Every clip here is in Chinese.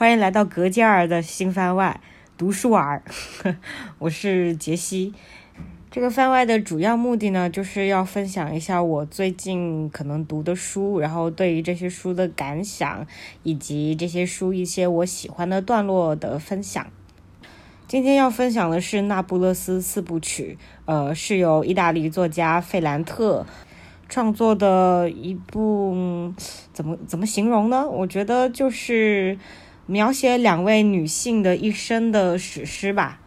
欢迎来到格加尔的新番外读书儿，我是杰西。这个番外的主要目的呢，就是要分享一下我最近可能读的书，然后对于这些书的感想，以及这些书一些我喜欢的段落的分享。今天要分享的是《那不勒斯四部曲》，呃，是由意大利作家费兰特创作的一部，怎么怎么形容呢？我觉得就是。描写两位女性的一生的史诗吧。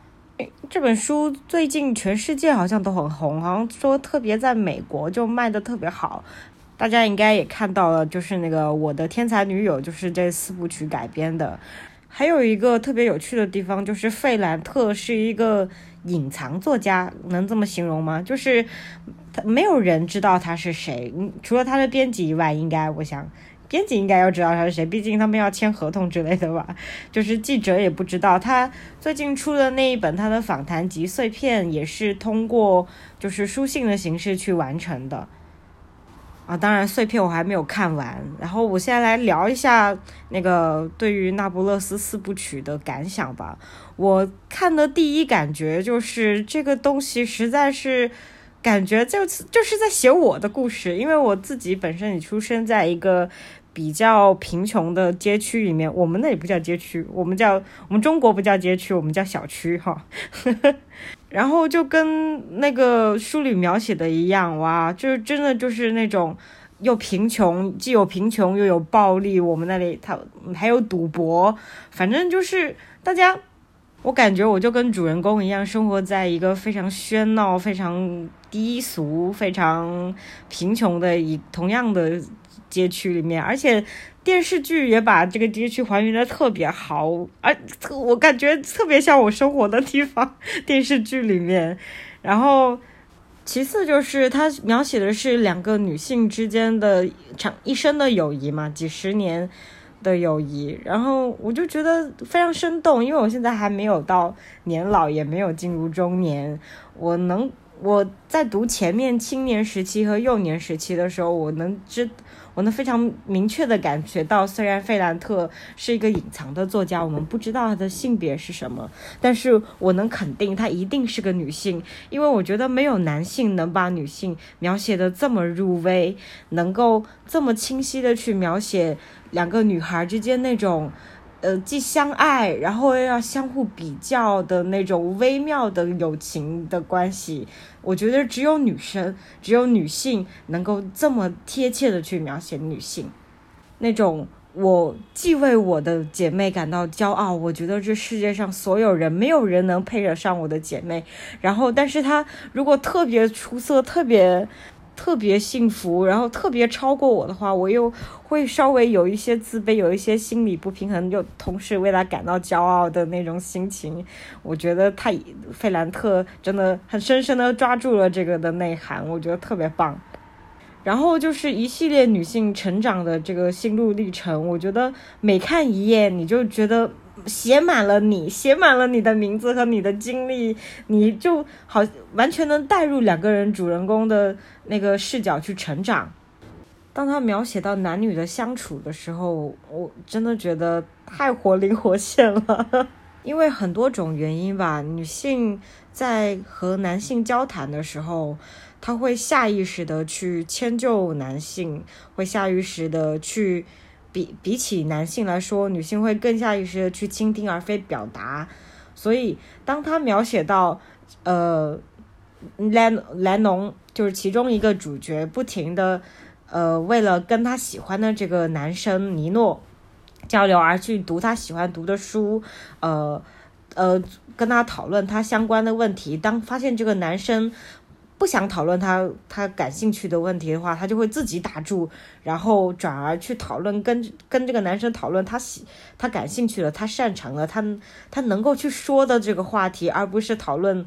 这本书最近全世界好像都很红，好像说特别在美国就卖的特别好。大家应该也看到了，就是那个《我的天才女友》就是这四部曲改编的。还有一个特别有趣的地方，就是费兰特是一个隐藏作家，能这么形容吗？就是他没有人知道他是谁，除了他的编辑以外，应该我想。编辑应该要知道他是谁，毕竟他们要签合同之类的吧。就是记者也不知道，他最近出的那一本他的访谈集《碎片》也是通过就是书信的形式去完成的。啊，当然《碎片》我还没有看完。然后我现在来聊一下那个对于《那不勒斯四部曲》的感想吧。我看的第一感觉就是这个东西实在是感觉就就是在写我的故事，因为我自己本身也出生在一个。比较贫穷的街区里面，我们那里不叫街区，我们叫我们中国不叫街区，我们叫小区哈。然后就跟那个书里描写的一样，哇，就是真的就是那种又贫穷，既有贫穷又有暴力。我们那里他还有赌博，反正就是大家，我感觉我就跟主人公一样，生活在一个非常喧闹、非常低俗、非常贫穷的一同样的。街区里面，而且电视剧也把这个街区还原的特别好，而我感觉特别像我生活的地方。电视剧里面，然后其次就是它描写的是两个女性之间的长一生的友谊嘛，几十年的友谊，然后我就觉得非常生动，因为我现在还没有到年老，也没有进入中年，我能我在读前面青年时期和幼年时期的时候，我能知。我能非常明确的感觉到，虽然费兰特是一个隐藏的作家，我们不知道他的性别是什么，但是我能肯定她一定是个女性，因为我觉得没有男性能把女性描写的这么入微，能够这么清晰的去描写两个女孩之间那种。呃，既相爱，然后又要相互比较的那种微妙的友情的关系，我觉得只有女生，只有女性能够这么贴切的去描写女性，那种我既为我的姐妹感到骄傲，我觉得这世界上所有人没有人能配得上我的姐妹，然后，但是她如果特别出色，特别。特别幸福，然后特别超过我的话，我又会稍微有一些自卑，有一些心理不平衡，又同时为他感到骄傲的那种心情。我觉得他费兰特真的很深深的抓住了这个的内涵，我觉得特别棒。然后就是一系列女性成长的这个心路历程，我觉得每看一页你就觉得。写满了你，写满了你的名字和你的经历，你就好完全能带入两个人主人公的那个视角去成长。当他描写到男女的相处的时候，我真的觉得太活灵活现了。因为很多种原因吧，女性在和男性交谈的时候，她会下意识的去迁就男性，会下意识的去。比比起男性来说，女性会更下意识的去倾听而非表达，所以当他描写到，呃，莱莱农就是其中一个主角，不停的，呃，为了跟他喜欢的这个男生尼诺交流而去读他喜欢读的书，呃呃，跟他讨论他相关的问题，当发现这个男生。不想讨论他他感兴趣的问题的话，他就会自己打住，然后转而去讨论跟跟这个男生讨论他喜他感兴趣的、他擅长的、他他能够去说的这个话题，而不是讨论，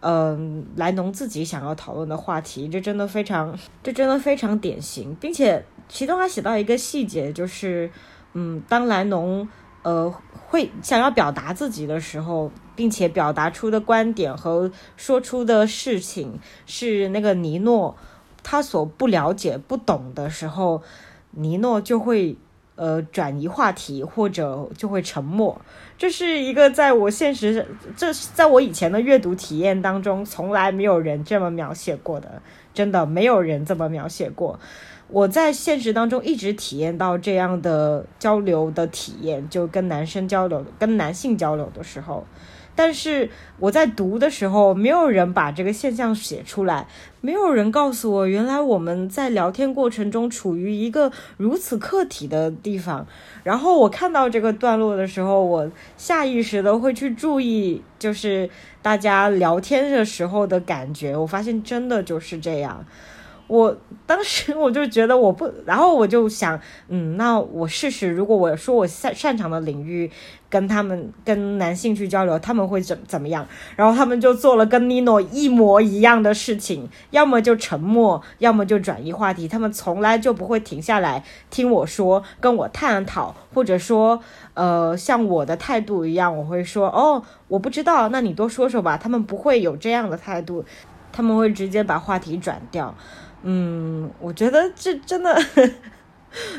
嗯，莱农自己想要讨论的话题。这真的非常，这真的非常典型，并且其中还写到一个细节，就是嗯，当莱农呃会想要表达自己的时候。并且表达出的观点和说出的事情是那个尼诺他所不了解、不懂的时候，尼诺就会呃转移话题，或者就会沉默。这是一个在我现实，这在我以前的阅读体验当中，从来没有人这么描写过的，真的没有人这么描写过。我在现实当中一直体验到这样的交流的体验，就跟男生交流、跟男性交流的时候。但是我在读的时候，没有人把这个现象写出来，没有人告诉我，原来我们在聊天过程中处于一个如此客体的地方。然后我看到这个段落的时候，我下意识的会去注意，就是大家聊天的时候的感觉。我发现真的就是这样。我当时 我就觉得我不，然后我就想，嗯，那我试试，如果我说我擅擅长的领域，跟他们跟男性去交流，他们会怎怎么样？然后他们就做了跟尼诺一模一样的事情，要么就沉默，要么就转移话题，他们从来就不会停下来听我说，跟我探讨，或者说，呃，像我的态度一样，我会说，哦，我不知道，那你多说说吧。他们不会有这样的态度，他们会直接把话题转掉。嗯，我觉得这真的，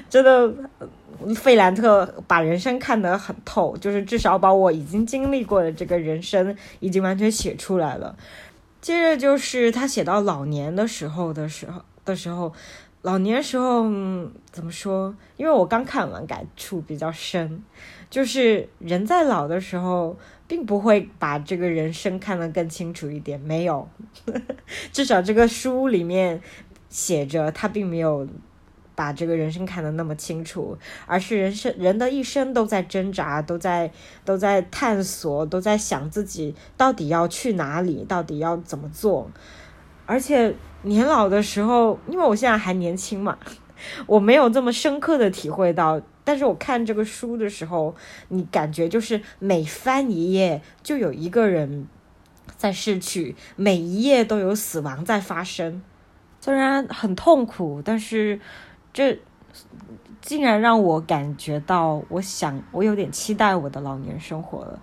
真的，费兰特把人生看得很透，就是至少把我已经经历过的这个人生已经完全写出来了。接着就是他写到老年的时候的时候的时候，老年时候怎么说？因为我刚看完，感触比较深，就是人在老的时候。并不会把这个人生看得更清楚一点，没有，至少这个书里面写着，他并没有把这个人生看得那么清楚，而是人生人的一生都在挣扎，都在都在探索，都在想自己到底要去哪里，到底要怎么做，而且年老的时候，因为我现在还年轻嘛，我没有这么深刻的体会到。但是我看这个书的时候，你感觉就是每翻一页就有一个人在逝去，每一页都有死亡在发生。虽然很痛苦，但是这竟然让我感觉到，我想我有点期待我的老年生活了。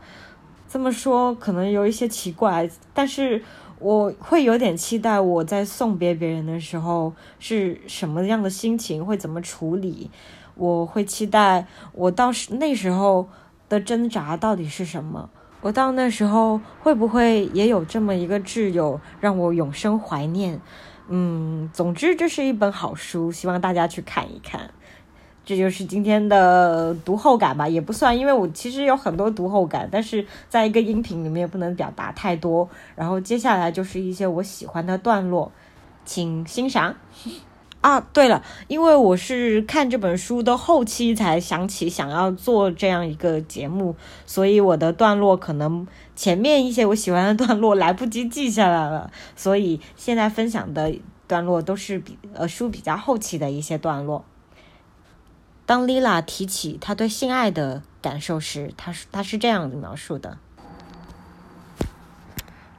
这么说可能有一些奇怪，但是我会有点期待我在送别别人的时候是什么样的心情，会怎么处理。我会期待我到时那时候的挣扎到底是什么？我到那时候会不会也有这么一个挚友让我永生怀念？嗯，总之这是一本好书，希望大家去看一看。这就是今天的读后感吧，也不算，因为我其实有很多读后感，但是在一个音频里面不能表达太多。然后接下来就是一些我喜欢的段落，请欣赏。啊，对了，因为我是看这本书的后期才想起想要做这样一个节目，所以我的段落可能前面一些我喜欢的段落来不及记下来了，所以现在分享的段落都是比呃书比较后期的一些段落。当丽拉提起她对性爱的感受时，她是她是这样描述的：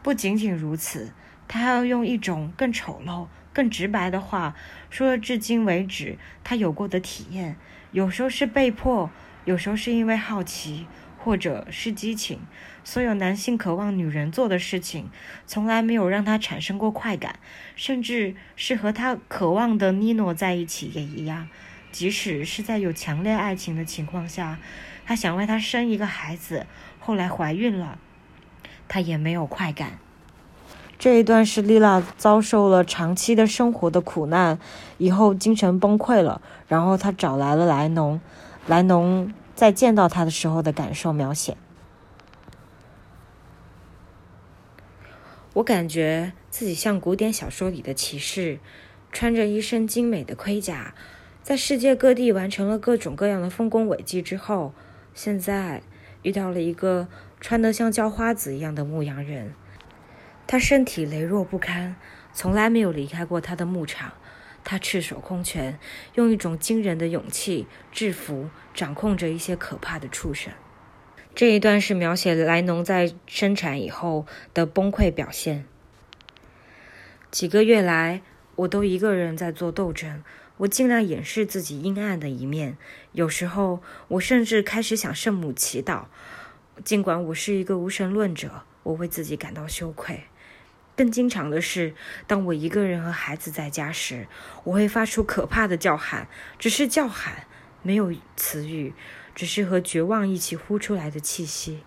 不仅仅如此，她还要用一种更丑陋。更直白的话，说了至今为止他有过的体验，有时候是被迫，有时候是因为好奇，或者是激情。所有男性渴望女人做的事情，从来没有让他产生过快感，甚至是和他渴望的尼诺在一起也一样。即使是在有强烈爱情的情况下，他想为他生一个孩子，后来怀孕了，他也没有快感。这一段是丽拉遭受了长期的生活的苦难，以后精神崩溃了，然后她找来了莱农，莱农在见到他的时候的感受描写。我感觉自己像古典小说里的骑士，穿着一身精美的盔甲，在世界各地完成了各种各样的丰功伟绩之后，现在遇到了一个穿得像叫花子一样的牧羊人。他身体羸弱不堪，从来没有离开过他的牧场。他赤手空拳，用一种惊人的勇气制服、掌控着一些可怕的畜生。这一段是描写莱农在生产以后的崩溃表现。几个月来，我都一个人在做斗争。我尽量掩饰自己阴暗的一面。有时候，我甚至开始向圣母祈祷，尽管我是一个无神论者，我为自己感到羞愧。更经常的是，当我一个人和孩子在家时，我会发出可怕的叫喊，只是叫喊，没有词语，只是和绝望一起呼出来的气息。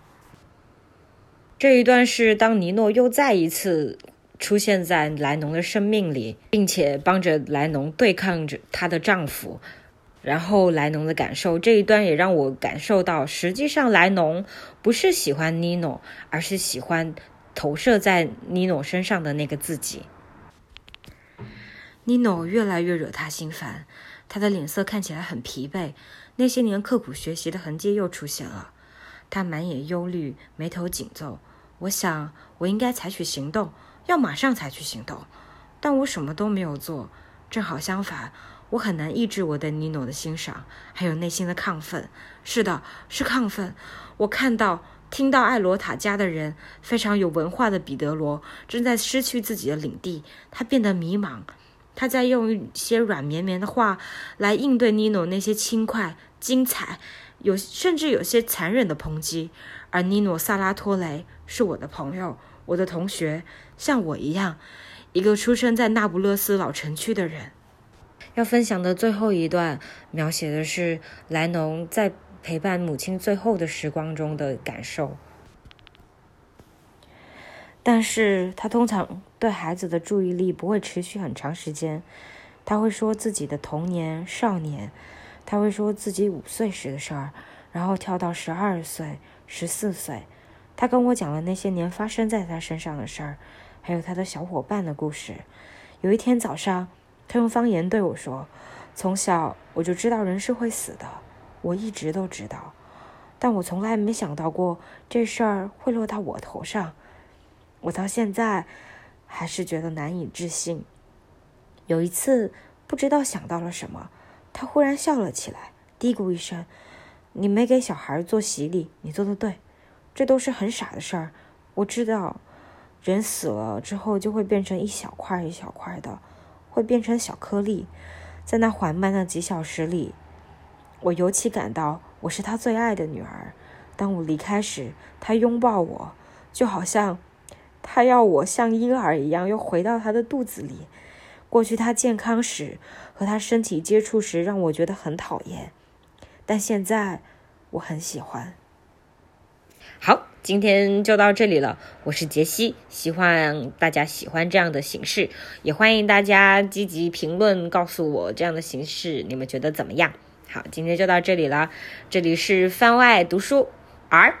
这一段是当尼诺又再一次出现在莱农的生命里，并且帮着莱农对抗着她的丈夫。然后莱农的感受这一段也让我感受到，实际上莱农不是喜欢尼诺，而是喜欢投射在尼诺身上的那个自己。尼诺越来越惹他心烦，他的脸色看起来很疲惫，那些年刻苦学习的痕迹又出现了。他满眼忧虑，眉头紧皱。我想，我应该采取行动，要马上采取行动，但我什么都没有做。正好相反。我很难抑制我对尼诺的欣赏，还有内心的亢奋。是的，是亢奋。我看到、听到艾罗塔家的人，非常有文化的彼得罗正在失去自己的领地，他变得迷茫。他在用一些软绵绵的话来应对尼诺那些轻快、精彩，有甚至有些残忍的抨击。而尼诺·萨拉托雷是我的朋友，我的同学，像我一样，一个出生在那不勒斯老城区的人。要分享的最后一段，描写的是莱农在陪伴母亲最后的时光中的感受。但是他通常对孩子的注意力不会持续很长时间。他会说自己的童年、少年，他会说自己五岁时的事儿，然后跳到十二岁、十四岁。他跟我讲了那些年发生在他身上的事儿，还有他的小伙伴的故事。有一天早上。他用方言对我说：“从小我就知道人是会死的，我一直都知道，但我从来没想到过这事儿会落到我头上。我到现在还是觉得难以置信。有一次，不知道想到了什么，他忽然笑了起来，嘀咕一声：‘你没给小孩做洗礼，你做的对，这都是很傻的事儿。我知道，人死了之后就会变成一小块一小块的。’”会变成小颗粒，在那缓慢的几小时里，我尤其感到我是他最爱的女儿。当我离开时，他拥抱我，就好像他要我像婴儿一样又回到他的肚子里。过去他健康时和他身体接触时，让我觉得很讨厌，但现在我很喜欢。好。今天就到这里了，我是杰西，希望大家喜欢这样的形式，也欢迎大家积极评论告诉我这样的形式你们觉得怎么样？好，今天就到这里了，这里是番外读书儿。